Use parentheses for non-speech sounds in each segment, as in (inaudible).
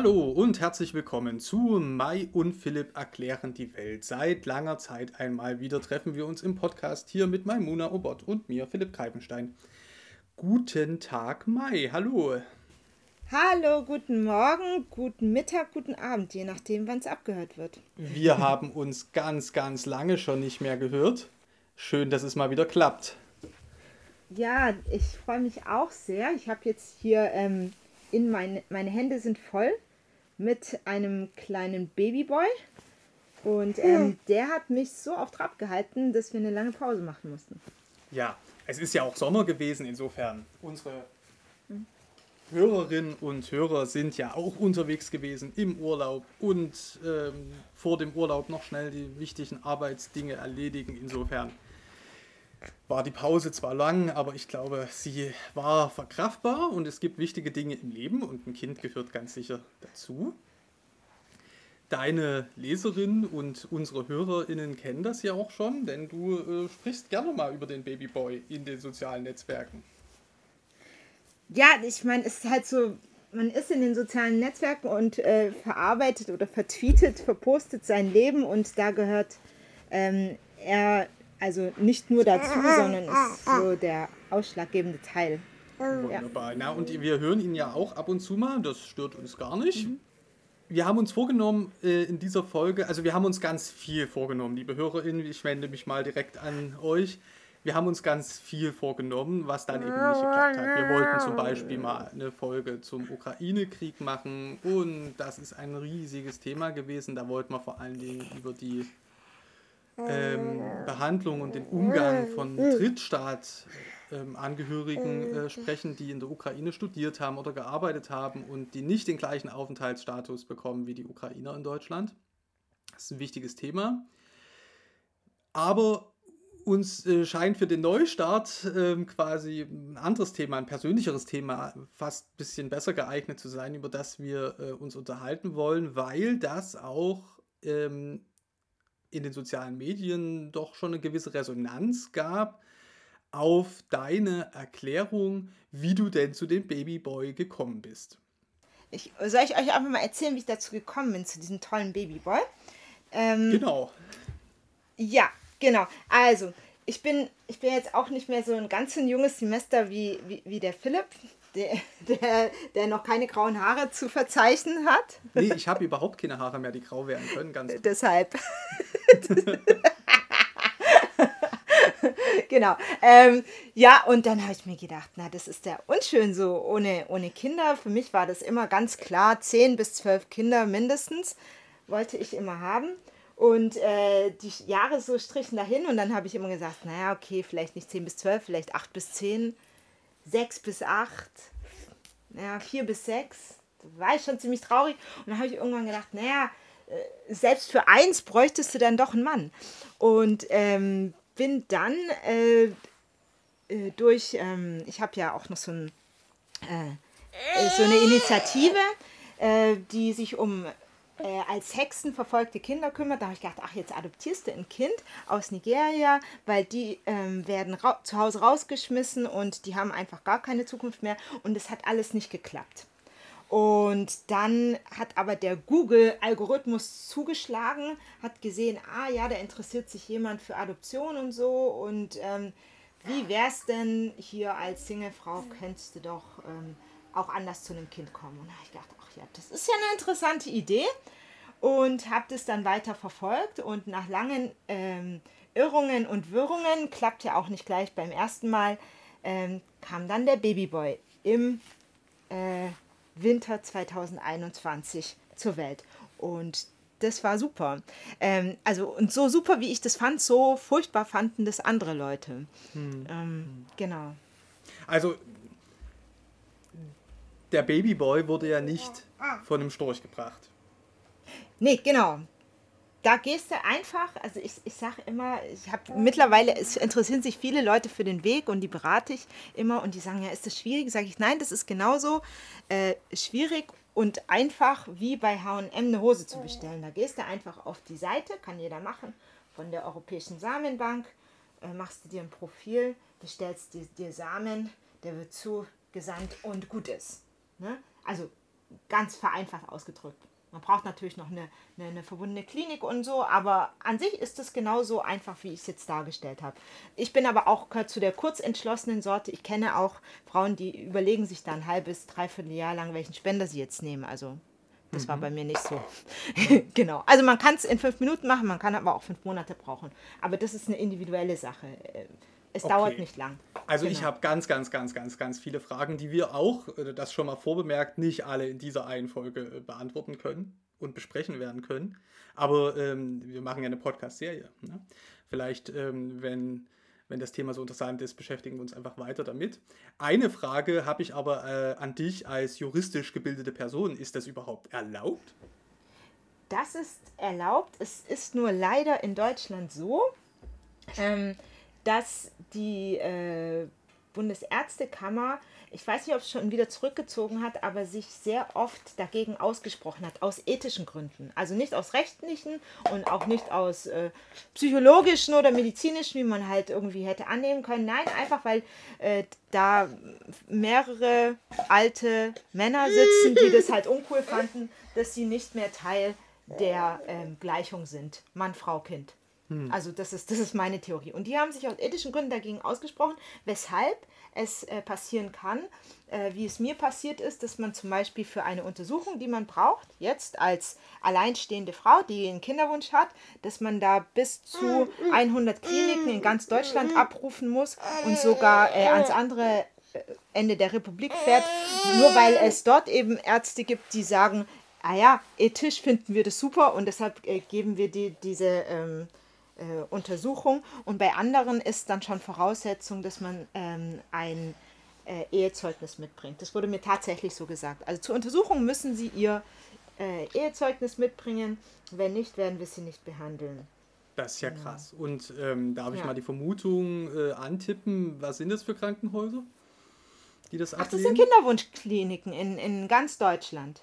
Hallo und herzlich willkommen zu Mai und Philipp erklären die Welt. Seit langer Zeit einmal wieder treffen wir uns im Podcast hier mit Maimuna Obot und mir, Philipp Kreipenstein. Guten Tag, Mai. Hallo. Hallo, guten Morgen, guten Mittag, guten Abend, je nachdem, wann es abgehört wird. Wir (laughs) haben uns ganz, ganz lange schon nicht mehr gehört. Schön, dass es mal wieder klappt. Ja, ich freue mich auch sehr. Ich habe jetzt hier ähm, in meine, meine Hände sind voll mit einem kleinen Babyboy. Und ähm, hm. der hat mich so auf Trab gehalten, dass wir eine lange Pause machen mussten. Ja, es ist ja auch Sommer gewesen, insofern. Unsere Hörerinnen und Hörer sind ja auch unterwegs gewesen im Urlaub und ähm, vor dem Urlaub noch schnell die wichtigen Arbeitsdinge erledigen. Insofern war die Pause zwar lang, aber ich glaube, sie war verkraftbar und es gibt wichtige Dinge im Leben und ein Kind gehört ganz sicher dazu. Deine Leserinnen und unsere HörerInnen kennen das ja auch schon, denn du äh, sprichst gerne mal über den Babyboy in den sozialen Netzwerken. Ja, ich meine, es ist halt so, man ist in den sozialen Netzwerken und äh, verarbeitet oder vertweetet, verpostet sein Leben und da gehört ähm, er also nicht nur dazu, sondern ist so der ausschlaggebende Teil. Wunderbar. Na, und wir hören ihn ja auch ab und zu mal, das stört uns gar nicht. Mhm. Wir haben uns vorgenommen äh, in dieser Folge, also wir haben uns ganz viel vorgenommen, liebe HörerInnen, ich wende mich mal direkt an euch. Wir haben uns ganz viel vorgenommen, was dann eben nicht geklappt hat. Wir wollten zum Beispiel mal eine Folge zum Ukraine-Krieg machen und das ist ein riesiges Thema gewesen. Da wollten wir vor allen Dingen über die ähm, Behandlung und den Umgang von Drittstaatangehörigen ähm, äh, sprechen, die in der Ukraine studiert haben oder gearbeitet haben und die nicht den gleichen Aufenthaltsstatus bekommen wie die Ukrainer in Deutschland. Das ist ein wichtiges Thema. Aber uns äh, scheint für den Neustart äh, quasi ein anderes Thema, ein persönlicheres Thema fast ein bisschen besser geeignet zu sein, über das wir äh, uns unterhalten wollen, weil das auch ähm, in den sozialen Medien doch schon eine gewisse Resonanz gab auf deine Erklärung, wie du denn zu dem Babyboy gekommen bist. Ich, soll ich euch einfach mal erzählen, wie ich dazu gekommen bin, zu diesem tollen Babyboy? Ähm, genau. Ja, genau. Also, ich bin, ich bin jetzt auch nicht mehr so ein ganz ein junges Semester wie, wie, wie der Philipp der, der, der noch keine grauen Haare zu verzeichnen hat. Nee, ich habe überhaupt keine Haare mehr, die grau werden können. Ganz (laughs) Deshalb. (laughs) genau. Ähm, ja, und dann habe ich mir gedacht, na, das ist ja unschön so ohne, ohne Kinder. Für mich war das immer ganz klar, 10 bis 12 Kinder mindestens wollte ich immer haben. Und äh, die Jahre so strichen dahin und dann habe ich immer gesagt, naja, okay, vielleicht nicht 10 bis 12, vielleicht 8 bis 10 sechs bis acht, ja, vier bis sechs. Da war ich schon ziemlich traurig. Und dann habe ich irgendwann gedacht, naja, äh, selbst für eins bräuchtest du dann doch einen Mann. Und ähm, bin dann äh, äh, durch, ähm, ich habe ja auch noch so, ein, äh, so eine Initiative, äh, die sich um äh, als Hexen verfolgte Kinder kümmert. Da habe ich gedacht, ach, jetzt adoptierst du ein Kind aus Nigeria, weil die ähm, werden zu Hause rausgeschmissen und die haben einfach gar keine Zukunft mehr. Und es hat alles nicht geklappt. Und dann hat aber der Google-Algorithmus zugeschlagen, hat gesehen, ah ja, da interessiert sich jemand für Adoption und so. Und ähm, wie es denn hier als Singlefrau, könntest du doch ähm, auch anders zu einem Kind kommen. Und da habe ich gedacht, ach ja, das ist ja eine interessante Idee. Und habe das dann weiter verfolgt und nach langen ähm, Irrungen und Wirrungen, klappt ja auch nicht gleich beim ersten Mal, ähm, kam dann der Babyboy im äh, Winter 2021 zur Welt. Und das war super. Ähm, also, und so super, wie ich das fand, so furchtbar fanden das andere Leute. Hm. Ähm, genau. Also, der Babyboy wurde ja nicht von einem Storch gebracht. Nee, genau. Da gehst du einfach, also ich, ich sage immer, ich habe mittlerweile, es interessieren sich viele Leute für den Weg und die berate ich immer und die sagen, ja, ist das schwierig? Sage ich, nein, das ist genauso äh, schwierig und einfach wie bei H&M eine Hose zu bestellen. Da gehst du einfach auf die Seite, kann jeder machen, von der Europäischen Samenbank, äh, machst du dir ein Profil, bestellst dir, dir Samen, der wird zugesandt und gut ist. Ne? Also ganz vereinfacht ausgedrückt. Man braucht natürlich noch eine, eine, eine, verbundene Klinik und so, aber an sich ist es genauso einfach, wie ich es jetzt dargestellt habe. Ich bin aber auch zu der kurzentschlossenen Sorte. Ich kenne auch Frauen, die überlegen sich da ein halbes, dreiviertel Jahr lang, welchen Spender sie jetzt nehmen. Also das mhm. war bei mir nicht so. (laughs) genau. Also man kann es in fünf Minuten machen, man kann aber auch fünf Monate brauchen. Aber das ist eine individuelle Sache. Es okay. dauert nicht lang. Also genau. ich habe ganz, ganz, ganz, ganz, ganz viele Fragen, die wir auch, äh, das schon mal vorbemerkt, nicht alle in dieser einen Folge äh, beantworten können und besprechen werden können. Aber ähm, wir machen ja eine Podcast-Serie. Ne? Vielleicht, ähm, wenn, wenn das Thema so interessant ist, beschäftigen wir uns einfach weiter damit. Eine Frage habe ich aber äh, an dich als juristisch gebildete Person. Ist das überhaupt erlaubt? Das ist erlaubt. Es ist nur leider in Deutschland so, ähm, dass die äh, Bundesärztekammer, ich weiß nicht, ob es schon wieder zurückgezogen hat, aber sich sehr oft dagegen ausgesprochen hat, aus ethischen Gründen. Also nicht aus rechtlichen und auch nicht aus äh, psychologischen oder medizinischen, wie man halt irgendwie hätte annehmen können. Nein, einfach weil äh, da mehrere alte Männer sitzen, die das halt uncool fanden, dass sie nicht mehr Teil der ähm, Gleichung sind. Mann, Frau, Kind. Hm. Also das ist, das ist meine Theorie. Und die haben sich aus ethischen Gründen dagegen ausgesprochen, weshalb es äh, passieren kann, äh, wie es mir passiert ist, dass man zum Beispiel für eine Untersuchung, die man braucht, jetzt als alleinstehende Frau, die einen Kinderwunsch hat, dass man da bis zu 100 Kliniken in ganz Deutschland abrufen muss und sogar äh, ans andere äh, Ende der Republik fährt, nur weil es dort eben Ärzte gibt, die sagen, ah ja, ethisch finden wir das super und deshalb äh, geben wir die, diese ähm, äh, Untersuchung. Und bei anderen ist dann schon Voraussetzung, dass man ähm, ein äh, Ehezeugnis mitbringt. Das wurde mir tatsächlich so gesagt. Also zur Untersuchung müssen Sie Ihr äh, Ehezeugnis mitbringen. Wenn nicht, werden wir Sie nicht behandeln. Das ist ja krass. Und ähm, darf ich ja. mal die Vermutung äh, antippen, was sind das für Krankenhäuser, die das ablehnen? Ach, das sind Kinderwunschkliniken in, in ganz Deutschland.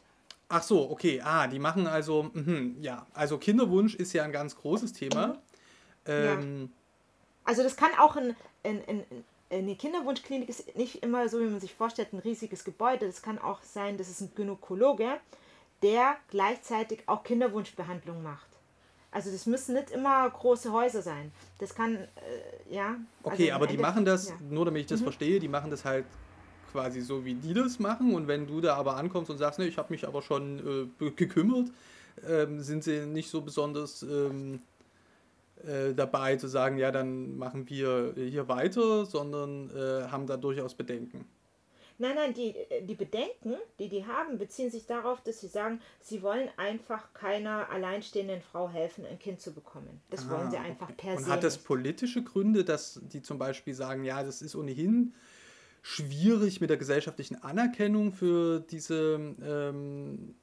Ach so, okay. Ah, die machen also, mh, ja. Also Kinderwunsch ist ja ein ganz großes Thema. Ähm, ja. Also das kann auch ein, ein, ein, eine Kinderwunschklinik ist nicht immer so, wie man sich vorstellt, ein riesiges Gebäude. Das kann auch sein, dass es ein Gynäkologe, der gleichzeitig auch Kinderwunschbehandlung macht. Also das müssen nicht immer große Häuser sein. Das kann, äh, ja. Okay, also aber die machen das, ja. nur damit ich das mhm. verstehe, die machen das halt quasi so, wie die das machen. Und wenn du da aber ankommst und sagst, ne, ich habe mich aber schon äh, gekümmert, ähm, sind sie nicht so besonders ähm, äh, dabei zu sagen, ja, dann machen wir hier weiter, sondern äh, haben da durchaus Bedenken. Nein, nein, die, die Bedenken, die die haben, beziehen sich darauf, dass sie sagen, sie wollen einfach keiner alleinstehenden Frau helfen, ein Kind zu bekommen. Das ah, wollen sie einfach okay. per se. Und hat das politische Gründe, dass die zum Beispiel sagen, ja, das ist ohnehin schwierig mit der gesellschaftlichen Anerkennung für diese ähm,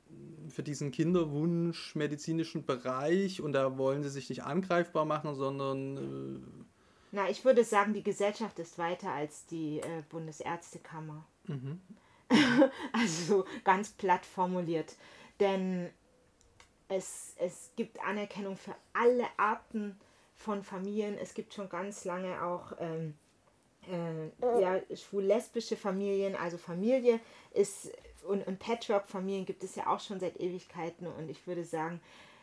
für diesen Kinderwunsch medizinischen Bereich und da wollen sie sich nicht angreifbar machen, sondern. Äh Na, ich würde sagen, die Gesellschaft ist weiter als die äh, Bundesärztekammer. Mhm. (laughs) also ganz platt formuliert. Denn es, es gibt Anerkennung für alle Arten von Familien. Es gibt schon ganz lange auch ähm, äh, ja, schwul-lesbische Familien. Also Familie ist und, und Patchwork-Familien gibt es ja auch schon seit Ewigkeiten und ich würde sagen,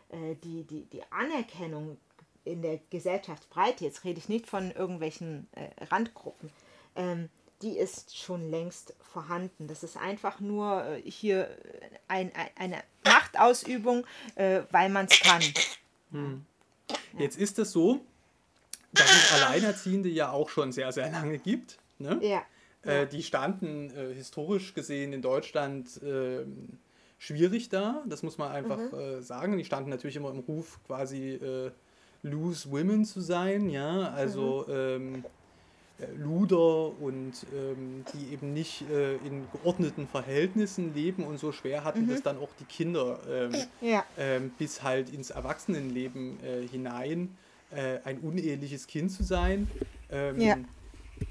äh, die, die, die Anerkennung in der Gesellschaftsbreite, jetzt rede ich nicht von irgendwelchen äh, Randgruppen, ähm, die ist schon längst vorhanden. Das ist einfach nur äh, hier ein, ein, eine Machtausübung, äh, weil man es kann. Hm. Ja. Jetzt ist es so, dass es Alleinerziehende ja auch schon sehr, sehr lange gibt. Ne? Ja. Äh, die standen äh, historisch gesehen in Deutschland äh, schwierig da, das muss man einfach mhm. Äh, sagen. Die standen natürlich immer im Ruf, quasi äh, loose women zu sein, ja, also mhm. ähm, äh, Luder und ähm, die eben nicht in geordneten Verhältnissen leben und so schwer hatten mhm. das dann auch die Kinder ähm, ja. Ähm, bis halt ins Erwachsenenleben hinein ein uneheliches Kind zu sein. Ähm, ja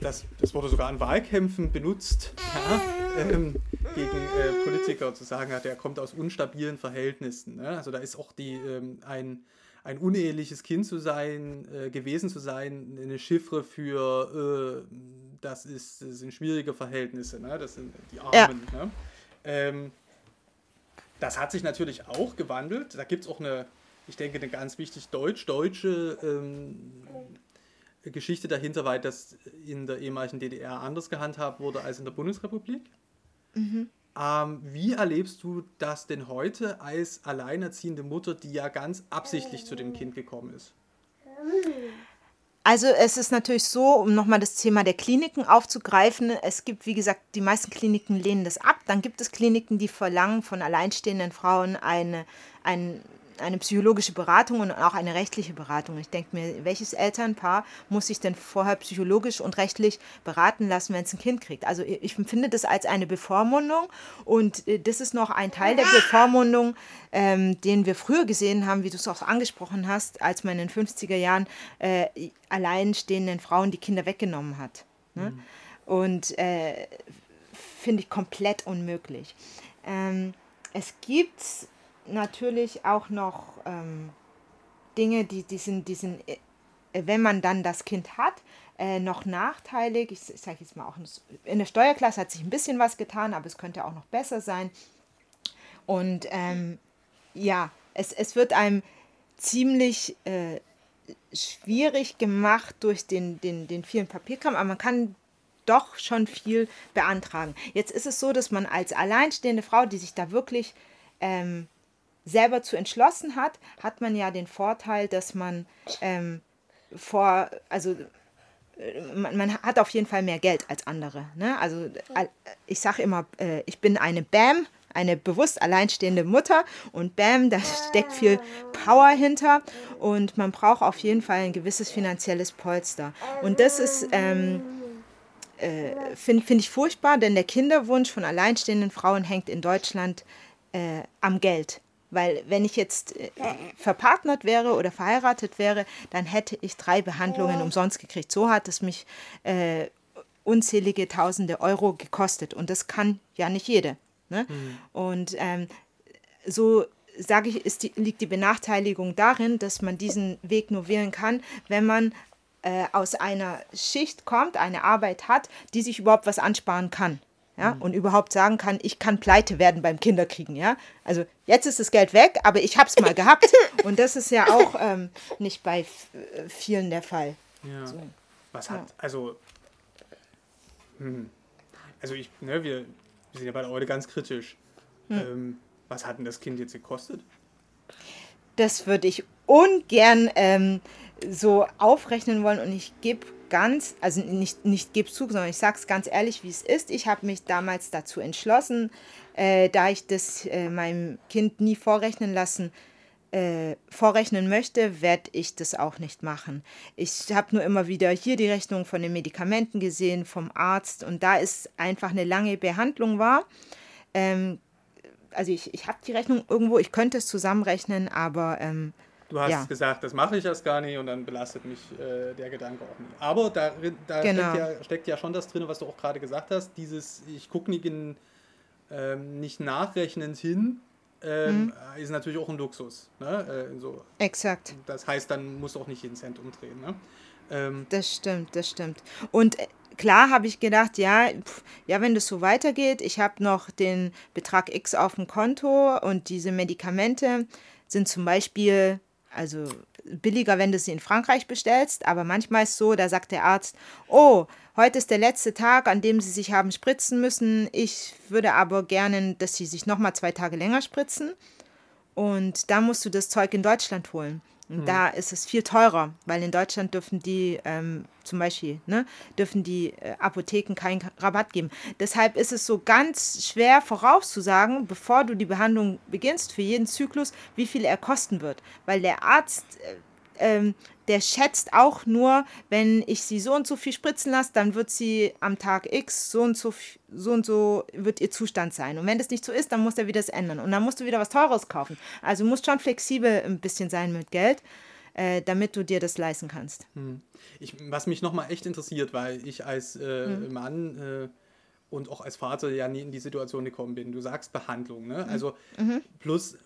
das, das wurde sogar in Wahlkämpfen benutzt, ja, ähm, gegen äh, Politiker zu sagen, der kommt aus unstabilen Verhältnissen. Ne? Also da ist auch die, ähm, ein, ein uneheliches Kind zu sein, äh, gewesen zu sein, eine Chiffre für, äh, das, ist, das sind schwierige Verhältnisse, ne? das sind die Armen. Ja. Ne? Ähm, das hat sich natürlich auch gewandelt. Da gibt es auch eine, ich denke, eine ganz wichtig deutsch-deutsche ähm, Geschichte dahinter, weil das in der ehemaligen DDR anders gehandhabt wurde als in der Bundesrepublik. Mhm. Ähm, wie erlebst du das denn heute als alleinerziehende Mutter, die ja ganz absichtlich zu dem Kind gekommen ist? Also es ist natürlich so, um nochmal das Thema der Kliniken aufzugreifen, es gibt, wie gesagt, die meisten Kliniken lehnen das ab. Dann gibt es Kliniken, die verlangen von alleinstehenden Frauen eine, ein eine psychologische Beratung und auch eine rechtliche Beratung. Ich denke mir, welches Elternpaar muss sich denn vorher psychologisch und rechtlich beraten lassen, wenn es ein Kind kriegt? Also ich empfinde das als eine Bevormundung und äh, das ist noch ein Teil der Bevormundung, ähm, den wir früher gesehen haben, wie du es auch angesprochen hast, als man in den 50er Jahren äh, alleinstehenden Frauen die Kinder weggenommen hat. Ne? Mhm. Und äh, finde ich komplett unmöglich. Ähm, es gibt natürlich auch noch ähm, Dinge, die, die sind, die sind, äh, wenn man dann das Kind hat, äh, noch nachteilig. Ich, ich sage jetzt mal auch, in der Steuerklasse hat sich ein bisschen was getan, aber es könnte auch noch besser sein. Und ähm, ja, es, es wird einem ziemlich äh, schwierig gemacht durch den, den, den vielen Papierkram, aber man kann doch schon viel beantragen. Jetzt ist es so, dass man als alleinstehende Frau, die sich da wirklich ähm, selber zu entschlossen hat, hat man ja den Vorteil, dass man ähm, vor, also äh, man, man, hat auf jeden Fall mehr Geld als andere. Ne? Also äh, ich sage immer, äh, ich bin eine BAM, eine bewusst alleinstehende Mutter und BAM, da steckt viel Power hinter und man braucht auf jeden Fall ein gewisses finanzielles Polster. Und das ist, ähm, äh, finde find ich furchtbar, denn der Kinderwunsch von alleinstehenden Frauen hängt in Deutschland äh, am Geld. Weil wenn ich jetzt äh, verpartnert wäre oder verheiratet wäre, dann hätte ich drei Behandlungen umsonst gekriegt. So hat es mich äh, unzählige Tausende Euro gekostet. Und das kann ja nicht jede. Ne? Mhm. Und ähm, so sage ich, ist die, liegt die Benachteiligung darin, dass man diesen Weg nur wählen kann, wenn man äh, aus einer Schicht kommt, eine Arbeit hat, die sich überhaupt was ansparen kann ja, mhm. und überhaupt sagen kann, ich kann pleite werden beim Kinderkriegen, ja. Also jetzt ist das Geld weg, aber ich habe es mal gehabt (laughs) und das ist ja auch ähm, nicht bei äh, vielen der Fall. Ja. So. Was hat, ja. also, hm. also ich, ne, wir, wir sind ja beide heute ganz kritisch. Hm. Ähm, was hat denn das Kind jetzt gekostet? Das würde ich ungern ähm, so aufrechnen wollen und ich gebe ganz, also nicht, nicht gebe zu, sondern ich sage es ganz ehrlich, wie es ist. Ich habe mich damals dazu entschlossen, äh, da ich das äh, meinem Kind nie vorrechnen lassen äh, vorrechnen möchte, werde ich das auch nicht machen. Ich habe nur immer wieder hier die Rechnung von den Medikamenten gesehen, vom Arzt und da ist einfach eine lange Behandlung war. Ähm, also ich, ich habe die Rechnung irgendwo, ich könnte es zusammenrechnen, aber ähm, Du hast ja. gesagt, das mache ich erst gar nicht und dann belastet mich äh, der Gedanke auch nie. Aber da, da genau. steckt, ja, steckt, ja, schon das drin, was du auch gerade gesagt hast, dieses, ich gucke nicht, ähm, nicht nachrechnend hin, ähm, mhm. ist natürlich auch ein Luxus. Ne? Äh, so. Exakt. Das heißt, dann muss auch nicht jeden Cent umdrehen. Ne? Ähm, das stimmt, das stimmt. Und äh, klar habe ich gedacht, ja, pff, ja, wenn das so weitergeht, ich habe noch den Betrag X auf dem Konto und diese Medikamente sind zum Beispiel also billiger, wenn du sie in Frankreich bestellst, aber manchmal ist es so, da sagt der Arzt, oh, heute ist der letzte Tag, an dem sie sich haben spritzen müssen. Ich würde aber gerne, dass sie sich nochmal zwei Tage länger spritzen. Und da musst du das Zeug in Deutschland holen. Und mhm. da ist es viel teurer, weil in Deutschland dürfen die ähm, zum Beispiel, ne, dürfen die äh, Apotheken keinen Rabatt geben. Deshalb ist es so ganz schwer vorauszusagen, bevor du die Behandlung beginnst, für jeden Zyklus, wie viel er kosten wird. Weil der Arzt äh, ähm, der schätzt auch nur, wenn ich sie so und so viel spritzen lasse, dann wird sie am Tag X so und so, so und so wird ihr Zustand sein. Und wenn das nicht so ist, dann muss er wieder das ändern. Und dann musst du wieder was Teures kaufen. Also musst schon flexibel ein bisschen sein mit Geld, äh, damit du dir das leisten kannst. Hm. Ich, was mich nochmal echt interessiert, weil ich als äh, hm. Mann äh, und auch als Vater ja nie in die Situation gekommen bin. Du sagst Behandlung, ne? Hm. Also mhm. plus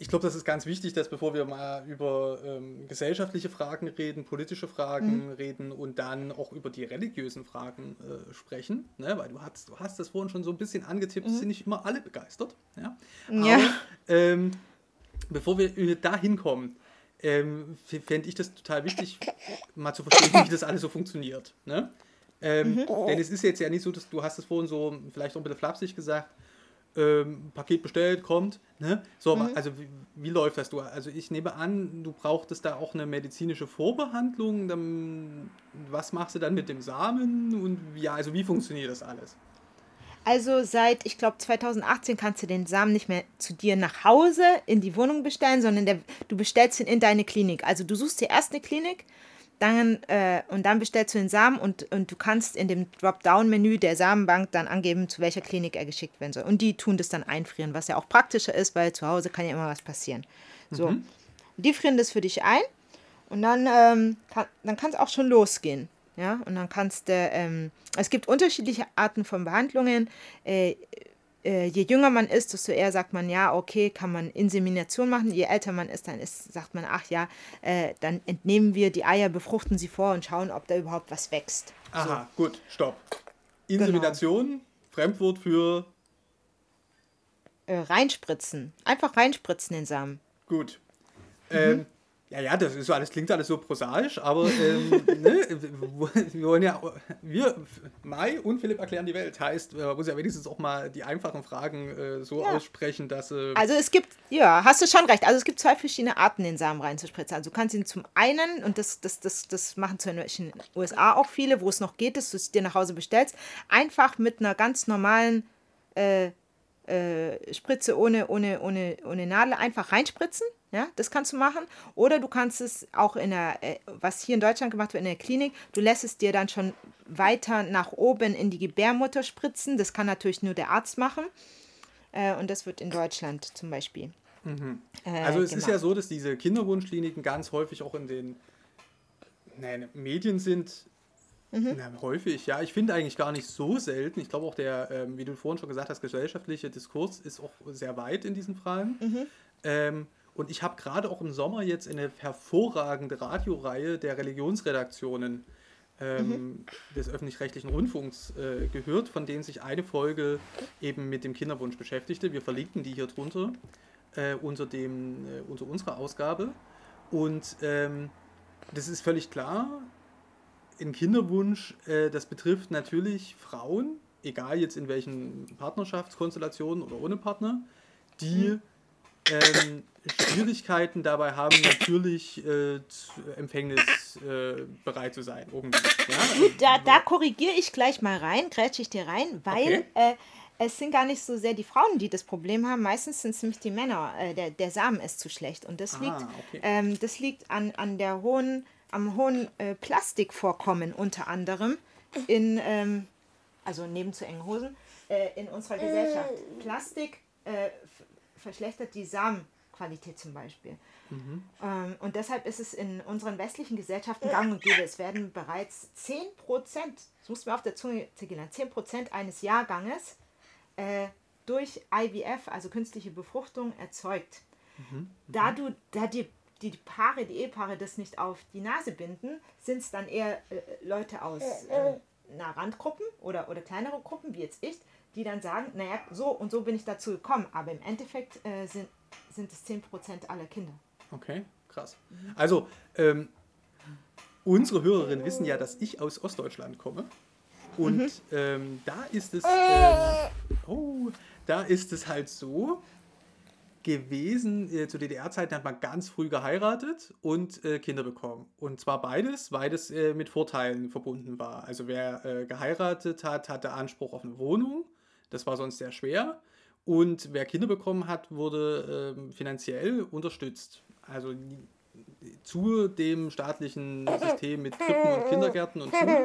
ich glaube, das ist ganz wichtig, dass bevor wir mal über ähm, gesellschaftliche Fragen reden, politische Fragen mhm. reden und dann auch über die religiösen Fragen äh, sprechen, ne? weil du hast, du hast das vorhin schon so ein bisschen angetippt, mhm. sind nicht immer alle begeistert. Ja. ja. Aber ähm, bevor wir äh, da hinkommen, ähm, fände ich das total wichtig, mal zu verstehen, wie das alles so funktioniert. Ne? Ähm, mhm. Denn es ist jetzt ja nicht so, dass du hast es vorhin so vielleicht auch ein bisschen flapsig gesagt, ähm, Paket bestellt, kommt. Ne? So, mhm. also wie, wie, läuft das? Du, also ich nehme an, du brauchtest da auch eine medizinische Vorbehandlung. Dann, was machst du dann mit dem Samen und ja, also wie funktioniert das alles? Also seit, ich glaube, 2018 kannst du den Samen nicht mehr zu dir nach Hause in die Wohnung bestellen, sondern der, du bestellst ihn in deine Klinik. Also du suchst dir erst eine Klinik, dann, äh, und dann bestellst du den Samen und, und du kannst in dem Dropdown-Menü der Samenbank dann angeben, zu welcher Klinik er geschickt werden soll. Und die tun das dann einfrieren, was ja auch praktischer ist, weil zu Hause kann ja immer was passieren. So, mhm. die frieren das für dich ein und dann, ähm, kann, dann kann es auch schon losgehen. Ja, und dann kannst du, ähm, es gibt unterschiedliche Arten von Behandlungen. Äh, äh, je jünger man ist, desto eher sagt man, ja, okay, kann man Insemination machen. Je älter man ist, dann ist, sagt man, ach ja, äh, dann entnehmen wir die Eier, befruchten sie vor und schauen, ob da überhaupt was wächst. Aha, so. gut, stopp. Insemination, genau. Fremdwort für äh, reinspritzen. Einfach reinspritzen den Samen. Gut. Mhm. Ähm, ja, ja, das ist so alles, klingt alles so prosaisch, aber ähm, (laughs) ne, wir wollen ja, wir, Mai und Philipp erklären die Welt, heißt, man muss ja wenigstens auch mal die einfachen Fragen äh, so ja. aussprechen, dass. Äh, also es gibt, ja, hast du schon recht, also es gibt zwei verschiedene Arten, den Samen reinzuspritzen. Also du kannst ihn zum einen, und das, das, das, das machen zum Beispiel in den USA auch viele, wo es noch geht, dass du es dir nach Hause bestellst, einfach mit einer ganz normalen äh, äh, Spritze ohne, ohne, ohne, ohne Nadel einfach reinspritzen. Ja, das kannst du machen. Oder du kannst es auch in der, äh, was hier in Deutschland gemacht wird, in der Klinik, du lässt es dir dann schon weiter nach oben in die Gebärmutter spritzen. Das kann natürlich nur der Arzt machen. Äh, und das wird in Deutschland zum Beispiel. Mhm. also es gemacht. ist ja so, dass diese Kinderwunschkliniken ganz häufig auch in den nein, Medien sind, Mhm. Na, häufig, ja. Ich finde eigentlich gar nicht so selten. Ich glaube auch der, ähm, wie du vorhin schon gesagt hast, gesellschaftliche Diskurs ist auch sehr weit in diesen Fragen. Mhm. Ähm, und ich habe gerade auch im Sommer jetzt eine hervorragende Radioreihe der Religionsredaktionen ähm, mhm. des öffentlich-rechtlichen Rundfunks äh, gehört, von denen sich eine Folge eben mit dem Kinderwunsch beschäftigte. Wir verlinken die hier drunter äh, unter, dem, äh, unter unserer Ausgabe. Und ähm, das ist völlig klar, ein Kinderwunsch, äh, das betrifft natürlich Frauen, egal jetzt in welchen Partnerschaftskonstellationen oder ohne Partner, die mhm. Ähm, Schwierigkeiten dabei haben, natürlich äh, empfängnisbereit äh, zu sein. Irgendwie. Ja? Da, da korrigiere ich gleich mal rein, grätsche ich dir rein, weil okay. äh, es sind gar nicht so sehr die Frauen, die das Problem haben. Meistens sind es nämlich die Männer. Äh, der, der Samen ist zu schlecht. Und das ah, liegt, okay. ähm, das liegt an, an der hohen am hohen äh, Plastikvorkommen unter anderem in, ähm, also neben zu engen Hosen, äh, in unserer Gesellschaft. Plastik äh, verschlechtert die Samenqualität zum Beispiel. Mhm. Ähm, und deshalb ist es in unseren westlichen Gesellschaften gang und gäbe. Es werden bereits 10 Prozent, das muss man auf der Zunge zählen, 10 Prozent eines Jahrganges äh, durch IVF, also künstliche Befruchtung, erzeugt. Mhm. Da, du, da die die Paare, die Ehepaare das nicht auf die Nase binden, sind es dann eher äh, Leute aus äh, na, Randgruppen oder, oder kleinere Gruppen, wie jetzt ich, die dann sagen, naja, so und so bin ich dazu gekommen. Aber im Endeffekt äh, sind, sind es 10% aller Kinder. Okay, krass. Also, ähm, unsere Hörerinnen wissen ja, dass ich aus Ostdeutschland komme. Und mhm. ähm, da ist es, ähm, oh, da ist es halt so, gewesen, äh, zu DDR-Zeiten hat man ganz früh geheiratet und äh, Kinder bekommen. Und zwar beides, weil das äh, mit Vorteilen verbunden war. Also wer äh, geheiratet hat, hatte Anspruch auf eine Wohnung. Das war sonst sehr schwer. Und wer Kinder bekommen hat, wurde ähm, finanziell unterstützt. Also zu dem staatlichen System mit Krippen und Kindergärten und Schulen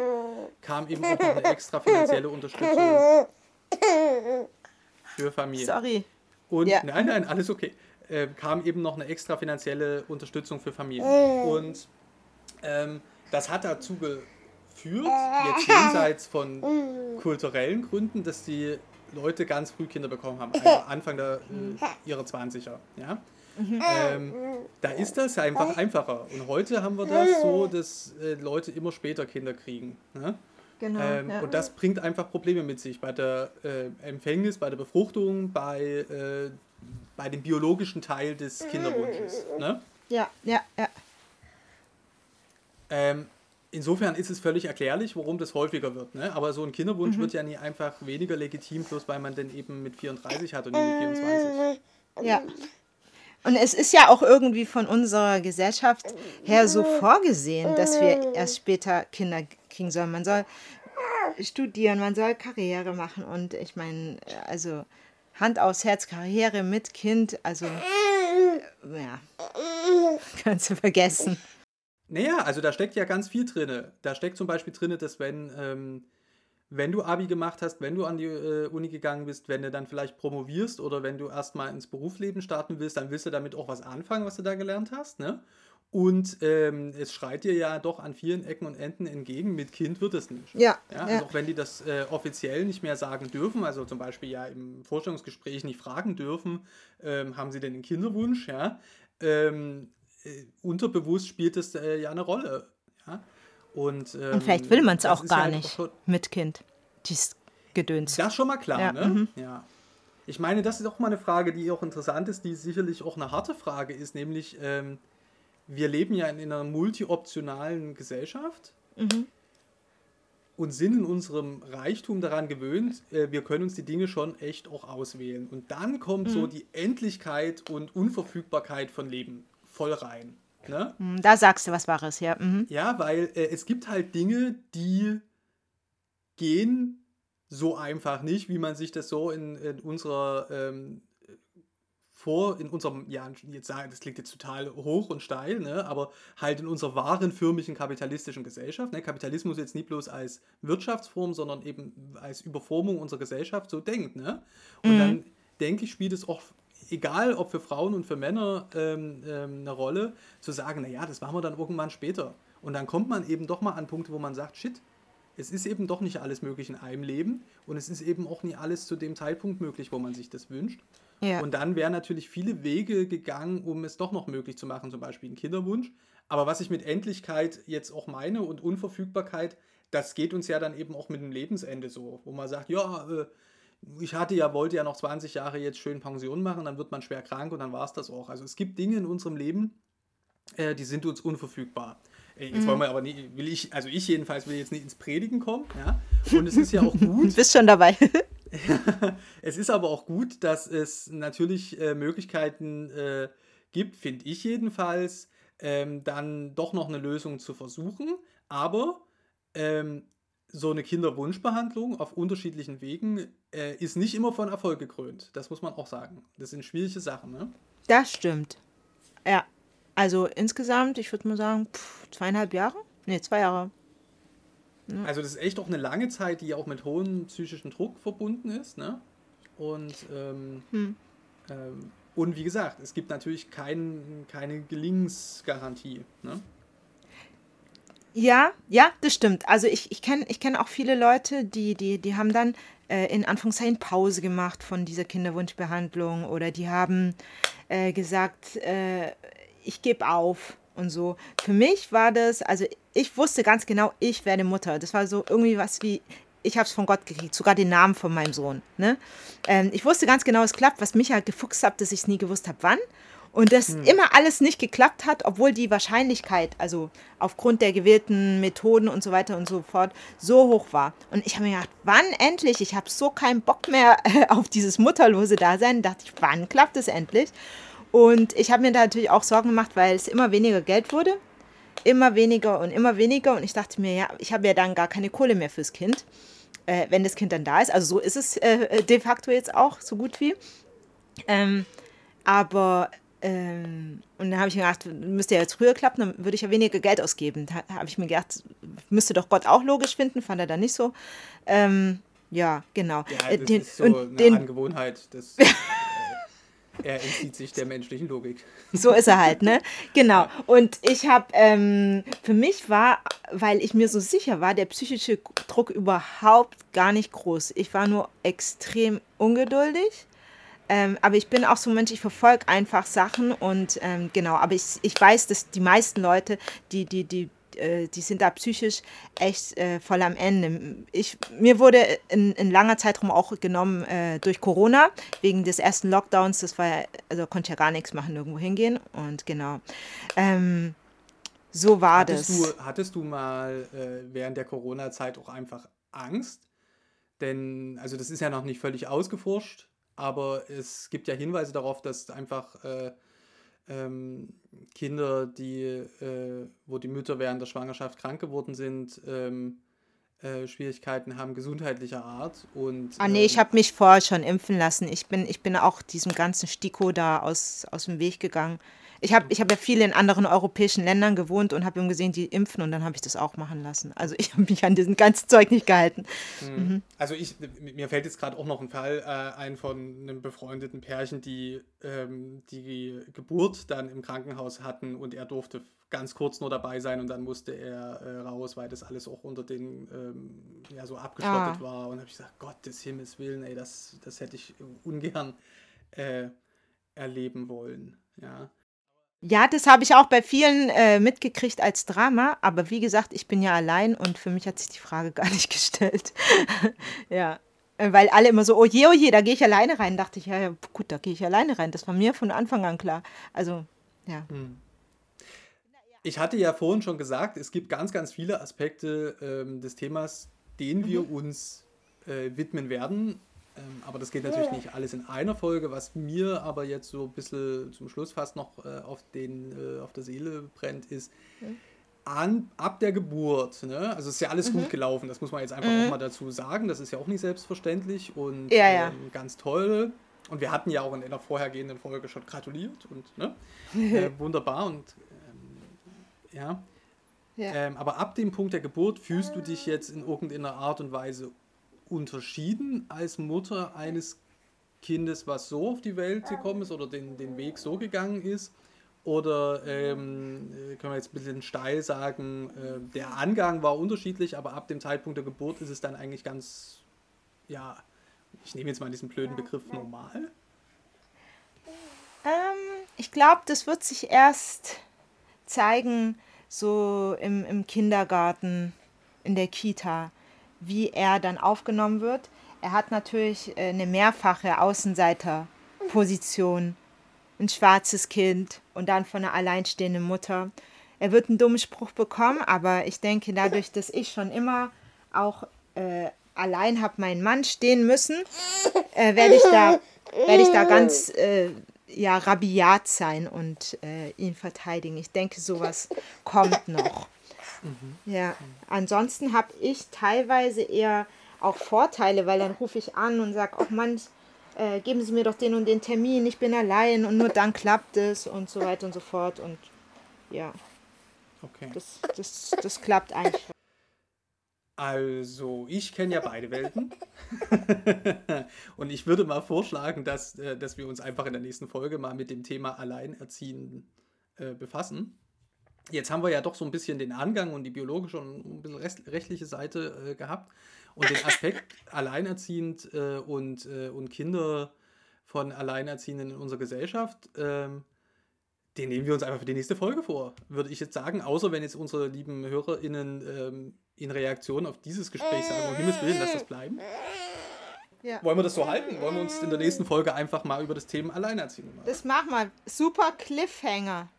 kam eben auch noch eine extra finanzielle Unterstützung für Familien. Sorry. Und ja. nein, nein, alles okay. Äh, kam eben noch eine extra finanzielle Unterstützung für Familien. Und ähm, das hat dazu geführt, jetzt jenseits von kulturellen Gründen, dass die Leute ganz früh Kinder bekommen haben, (laughs) also Anfang der, äh, ihrer 20er. Ja? Ähm, da ist das einfach einfacher. Und heute haben wir das so, dass äh, Leute immer später Kinder kriegen. Ne? Genau. Ähm, ja. Und das bringt einfach Probleme mit sich bei der äh, Empfängnis, bei der Befruchtung, bei, äh, bei dem biologischen Teil des Kinderwunsches. Ne? ja, ja, ja. Ähm, insofern ist es völlig erklärlich, warum das häufiger wird. Ne? Aber so ein Kinderwunsch Mhm. wird ja nie einfach weniger legitim, bloß weil man den eben mit 34 hat und nicht mit 24. Ja. Und es ist ja auch irgendwie von unserer Gesellschaft her so vorgesehen, dass wir erst später Kinder kriegen sollen. Man soll studieren, man soll Karriere machen und ich meine, also Hand aufs Herz, Karriere mit Kind, also ja, kannst du vergessen. Naja, also da steckt ja ganz viel drin. Da steckt zum Beispiel drin, dass wenn, ähm, wenn du Abi gemacht hast, wenn du an die äh, Uni gegangen bist, wenn du dann vielleicht promovierst oder wenn du erstmal ins Berufsleben starten willst, dann willst du damit auch was anfangen, was du da gelernt hast. Ne? Und ähm, es schreit dir ja doch an vielen Ecken und Enden entgegen, mit Kind wird es nicht. Ja, Ja, ja. also auch wenn die das äh, offiziell nicht mehr sagen dürfen, also zum Beispiel ja im Vorstellungsgespräch nicht fragen dürfen, ähm, haben sie denn einen Kinderwunsch, ja, ähm, äh, unterbewusst spielt es äh, ja eine Rolle, ja. Und, ähm, Und vielleicht will man es auch ist ja gar einfach nicht schon- mit Kind. Dies Gedöns. Das schon mal klar, Ja, ne? mhm. Ja. Ich meine, das ist auch mal eine Frage, die auch interessant ist, die sicherlich auch eine harte Frage ist, nämlich ähm, wir leben ja in einer multioptionalen Gesellschaft Mhm. und sind in unserem Reichtum daran gewöhnt, äh, wir können uns die Dinge schon echt auch auswählen. Und dann kommt Mhm. so die Endlichkeit und Unverfügbarkeit von Leben voll rein. Ne? Hm, Da sagst du was Wahres, ja. Mhm. Ja, weil äh, es gibt halt Dinge, die gehen so einfach nicht, wie man sich das so in, in unserer ähm, vor, in unserem, ja, jetzt sagen, das klingt jetzt total hoch und steil, ne, aber halt in unserer wahren firmischen kapitalistischen Gesellschaft. Ne, Kapitalismus jetzt nicht bloß als Wirtschaftsform, sondern eben als Überformung unserer Gesellschaft so denkt. Ne? Und dann denke ich, spielt es auch, egal ob für Frauen und für Männer, ähm, ähm, eine Rolle, zu sagen, naja, das machen wir dann irgendwann später. Und dann kommt man eben doch mal an Punkte, wo man sagt, shit, es ist eben doch nicht alles möglich in einem Leben und es ist eben auch nie alles zu dem Zeitpunkt möglich, wo man sich das wünscht. Ja. Und dann wären natürlich viele Wege gegangen, um es doch noch möglich zu machen, zum Beispiel einen Kinderwunsch. Aber was ich mit Endlichkeit jetzt auch meine und Unverfügbarkeit, das geht uns ja dann eben auch mit dem Lebensende so, wo man sagt, ja, äh, ich hatte ja, wollte ja noch 20 Jahre jetzt schön Pension machen, dann wird man schwer krank und dann war es das auch. Also es gibt Dinge in unserem Leben, äh, die sind uns unverfügbar. Äh, Jetzt wollen wir aber nicht, will ich, also ich jedenfalls will jetzt nicht ins Predigen kommen, ja. Und es ist ja auch (laughs) gut, Du bist schon dabei. (laughs) (laughs) es ist aber auch gut, dass es natürlich äh, Möglichkeiten äh, gibt, finde ich jedenfalls, ähm, dann doch noch eine Lösung zu versuchen. Aber ähm, so eine Kinderwunschbehandlung auf unterschiedlichen Wegen äh, ist nicht immer von Erfolg gekrönt. Das muss man auch sagen. Das sind schwierige Sachen. Ne? Das stimmt. Ja. Also insgesamt, ich würde mal sagen, pff, zweieinhalb Jahre? Nee, zwei Jahre. Also das ist echt auch eine lange Zeit, die auch mit hohem psychischen Druck verbunden ist. Ne? Und, ähm, Hm. ähm, und wie gesagt, es gibt natürlich kein, keine Gelingensgarantie. Ne? Ja, ja, das stimmt. Also ich, ich kenne ich kenn auch viele Leute, die, die, die haben dann äh, in Anführungszeichen Pause gemacht von dieser Kinderwunschbehandlung oder die haben äh, gesagt, äh, ich gebe auf und so. Für mich war das, also ich wusste ganz genau, ich werde Mutter. Das war so irgendwie was wie, ich habe es von Gott gekriegt, sogar den Namen von meinem Sohn. Ne? Ähm, ich wusste ganz genau, es klappt. Was mich halt gefuchst hat, dass ich es nie gewusst habe, wann. Und das immer alles nicht geklappt hat, obwohl die Wahrscheinlichkeit, also aufgrund der gewählten Methoden und so weiter und so fort, so hoch war. Und ich habe mir gedacht, wann endlich? Ich habe so keinen Bock mehr (laughs) auf dieses mutterlose Dasein. Da dachte ich, wann klappt es endlich? Und ich habe mir da natürlich auch Sorgen gemacht, weil es immer weniger Geld wurde. Immer weniger und immer weniger. Und ich dachte mir, ja, ich habe ja dann gar keine Kohle mehr fürs Kind, äh, wenn das Kind dann da ist. Also so ist es äh, de facto jetzt auch, so gut wie. Ähm, aber, ähm, und dann habe ich mir gedacht, müsste ja jetzt früher klappen, dann würde ich ja weniger Geld ausgeben. Da habe ich mir gedacht, müsste doch Gott auch logisch finden, fand er dann nicht so. Ähm, ja, genau. Ja, Äh, das den, ist so und eine den, Angewohnheit. Das, (laughs) äh, er entzieht sich der menschlichen Logik. So ist er halt, ne? Genau. Und ich habe, ähm, für mich war, weil ich mir so sicher war, der psychische Druck überhaupt gar nicht groß. Ich war nur extrem ungeduldig. Ähm, aber ich bin auch so ein Mensch, ich verfolge einfach Sachen und ähm, genau, aber ich, ich weiß, dass die meisten Leute, die, die, die, äh, die sind da psychisch echt äh, voll am Ende. Ich, mir wurde in, in langer Zeitraum auch genommen äh, durch Corona, wegen des ersten Lockdowns. Das war, also konnte ja gar nichts machen, irgendwo hingehen. Und genau. Ähm, so war hattest das. Du, hattest du mal äh, während der Corona-Zeit auch einfach Angst? Denn, also das ist ja noch nicht völlig ausgeforscht, aber es gibt ja Hinweise darauf, dass einfach äh, ähm, Kinder, die, äh, wo die Mütter während der Schwangerschaft krank geworden sind, ähm, äh, Schwierigkeiten haben gesundheitlicher Art. Und, ah nee, ich ähm, habe mich vorher schon impfen lassen. Ich bin, ich bin auch diesem ganzen Stiko da aus, aus dem Weg gegangen. Ich habe ich hab ja viel in anderen europäischen Ländern gewohnt und habe gesehen, die impfen und dann habe ich das auch machen lassen. Also ich habe mich an diesem ganzen Zeug nicht gehalten. Mhm. Also ich, mir fällt jetzt gerade auch noch ein Fall äh, ein von einem befreundeten Pärchen, die ähm, die Geburt dann im Krankenhaus hatten und er durfte ganz kurz nur dabei sein und dann musste er äh, raus, weil das alles auch unter den ähm, ja so abgeschottet ah. war und habe ich gesagt, Gott des Himmels Willen, ey, das, das hätte ich ungern äh, erleben wollen. Ja. Ja, das habe ich auch bei vielen äh, mitgekriegt als Drama, aber wie gesagt, ich bin ja allein und für mich hat sich die Frage (laughs) gar nicht gestellt. (laughs) ja, äh, weil alle immer so, oh je, oh je, da gehe ich alleine rein. Dachte ich, ja, ja gut, da gehe ich alleine rein. Das war mir von Anfang an klar. Also, ja. Hm. Ich hatte ja vorhin schon gesagt, es gibt ganz, ganz viele Aspekte ähm, des Themas, denen wir mhm. uns äh, widmen werden. Ähm, aber das geht natürlich nicht alles in einer Folge. Was mir aber jetzt so ein bisschen zum Schluss fast noch äh, auf, den, äh, auf der Seele brennt, ist, an, ab der Geburt, ne? also ist ja alles mhm. gut gelaufen, das muss man jetzt einfach mhm. auch mal dazu sagen. Das ist ja auch nicht selbstverständlich und ja, ja. Ähm, ganz toll. Und wir hatten ja auch in einer vorhergehenden Folge schon gratuliert und ne? (laughs) äh, wunderbar und ja. ja. Ähm, aber ab dem Punkt der Geburt fühlst du dich jetzt in irgendeiner Art und Weise unterschieden als Mutter eines Kindes, was so auf die Welt gekommen ist oder den, den Weg so gegangen ist? Oder ähm, äh, können wir jetzt ein bisschen steil sagen, äh, der Angang war unterschiedlich, aber ab dem Zeitpunkt der Geburt ist es dann eigentlich ganz, ja, ich nehme jetzt mal diesen blöden Begriff normal? Ähm, ich glaube, das wird sich erst zeigen, so im, im Kindergarten, in der Kita wie er dann aufgenommen wird. Er hat natürlich äh, eine mehrfache Außenseiterposition, ein schwarzes Kind und dann von einer alleinstehenden Mutter. Er wird einen dummen Spruch bekommen, aber ich denke, dadurch, dass ich schon immer auch äh, allein habe meinen Mann stehen müssen, äh, werde ich da, ich da ganz äh, ja, rabiat sein und äh, ihn verteidigen. Ich denke, sowas (laughs) kommt noch. Mhm. Ja, ansonsten habe ich teilweise eher auch Vorteile, weil dann rufe ich an und sage, oh Mann, äh, geben Sie mir doch den und den Termin, ich bin allein und nur dann klappt es und so weiter und so fort. Und ja, okay. das, das, das klappt eigentlich. Also, ich kenne ja beide Welten. (laughs) und ich würde mal vorschlagen, dass, äh, dass wir uns einfach in der nächsten Folge mal mit dem Thema Alleinerziehen äh, befassen. Jetzt haben wir ja doch so ein bisschen den Angang und die biologische und ein bisschen rechtliche Seite äh, gehabt. Und den Aspekt (laughs) alleinerziehend äh, und, äh, und Kinder von Alleinerziehenden in unserer Gesellschaft, ähm, den nehmen wir uns einfach für die nächste Folge vor, würde ich jetzt sagen. Außer wenn jetzt unsere lieben HörerInnen ähm, in Reaktion auf dieses Gespräch sagen, um Himmels Willen, lass das bleiben. Ja. Wollen wir das so halten? Wollen wir uns in der nächsten Folge einfach mal über das Thema Alleinerziehung machen? Das machen wir. Super Cliffhanger.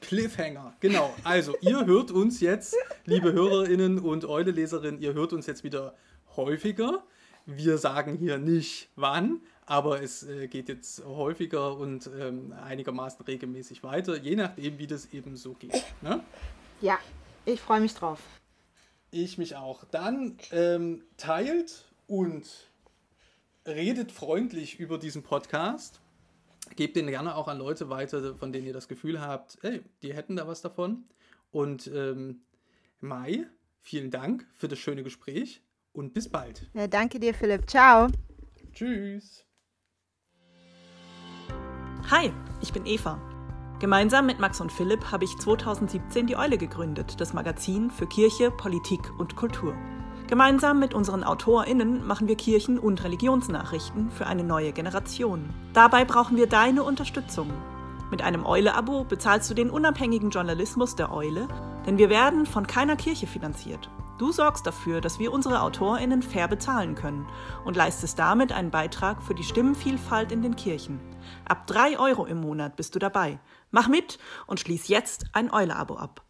Cliffhanger, genau. Also, ihr hört uns jetzt, liebe HörerInnen und Eule-Leserinnen, ihr hört uns jetzt wieder häufiger. Wir sagen hier nicht wann, aber es äh, geht jetzt häufiger und ähm, einigermaßen regelmäßig weiter, je nachdem, wie das eben so geht. Ne? Ja, ich freue mich drauf. Ich mich auch. Dann ähm, teilt und redet freundlich über diesen Podcast gebt den gerne auch an Leute weiter, von denen ihr das Gefühl habt, hey, die hätten da was davon. Und ähm, Mai, vielen Dank für das schöne Gespräch und bis bald. Ja, danke dir, Philipp. Ciao. Tschüss. Hi, ich bin Eva. Gemeinsam mit Max und Philipp habe ich 2017 die Eule gegründet, das Magazin für Kirche, Politik und Kultur. Gemeinsam mit unseren AutorInnen machen wir Kirchen- und Religionsnachrichten für eine neue Generation. Dabei brauchen wir deine Unterstützung. Mit einem Eule-Abo bezahlst du den unabhängigen Journalismus der Eule, denn wir werden von keiner Kirche finanziert. Du sorgst dafür, dass wir unsere AutorInnen fair bezahlen können und leistest damit einen Beitrag für die Stimmenvielfalt in den Kirchen. Ab 3 Euro im Monat bist du dabei. Mach mit und schließ jetzt ein Eule-Abo ab.